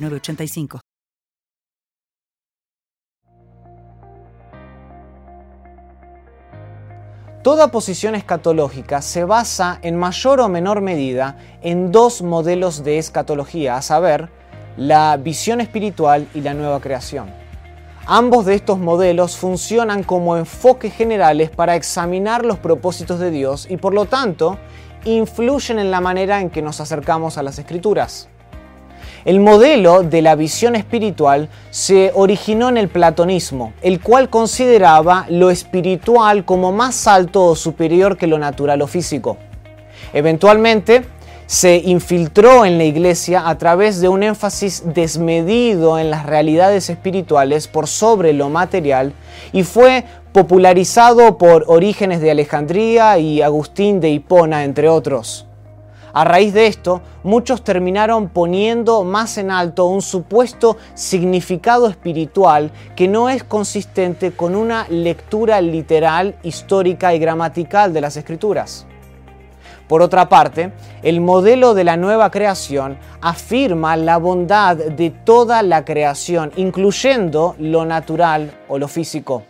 906985. Toda posición escatológica se basa en mayor o menor medida en dos modelos de escatología, a saber, la visión espiritual y la nueva creación. Ambos de estos modelos funcionan como enfoques generales para examinar los propósitos de Dios y por lo tanto influyen en la manera en que nos acercamos a las escrituras. El modelo de la visión espiritual se originó en el platonismo, el cual consideraba lo espiritual como más alto o superior que lo natural o físico. Eventualmente, se infiltró en la iglesia a través de un énfasis desmedido en las realidades espirituales por sobre lo material y fue popularizado por Orígenes de Alejandría y Agustín de Hipona, entre otros. A raíz de esto, muchos terminaron poniendo más en alto un supuesto significado espiritual que no es consistente con una lectura literal, histórica y gramatical de las escrituras. Por otra parte, el modelo de la nueva creación afirma la bondad de toda la creación, incluyendo lo natural o lo físico.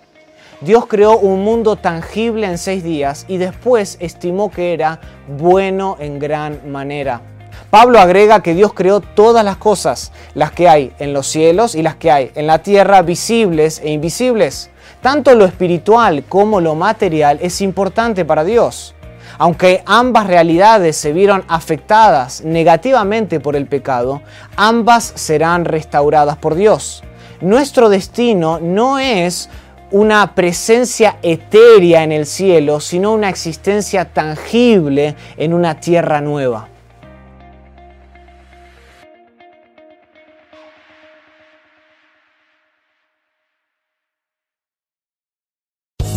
Dios creó un mundo tangible en seis días y después estimó que era bueno en gran manera. Pablo agrega que Dios creó todas las cosas, las que hay en los cielos y las que hay en la tierra, visibles e invisibles. Tanto lo espiritual como lo material es importante para Dios. Aunque ambas realidades se vieron afectadas negativamente por el pecado, ambas serán restauradas por Dios. Nuestro destino no es una presencia etérea en el cielo, sino una existencia tangible en una tierra nueva.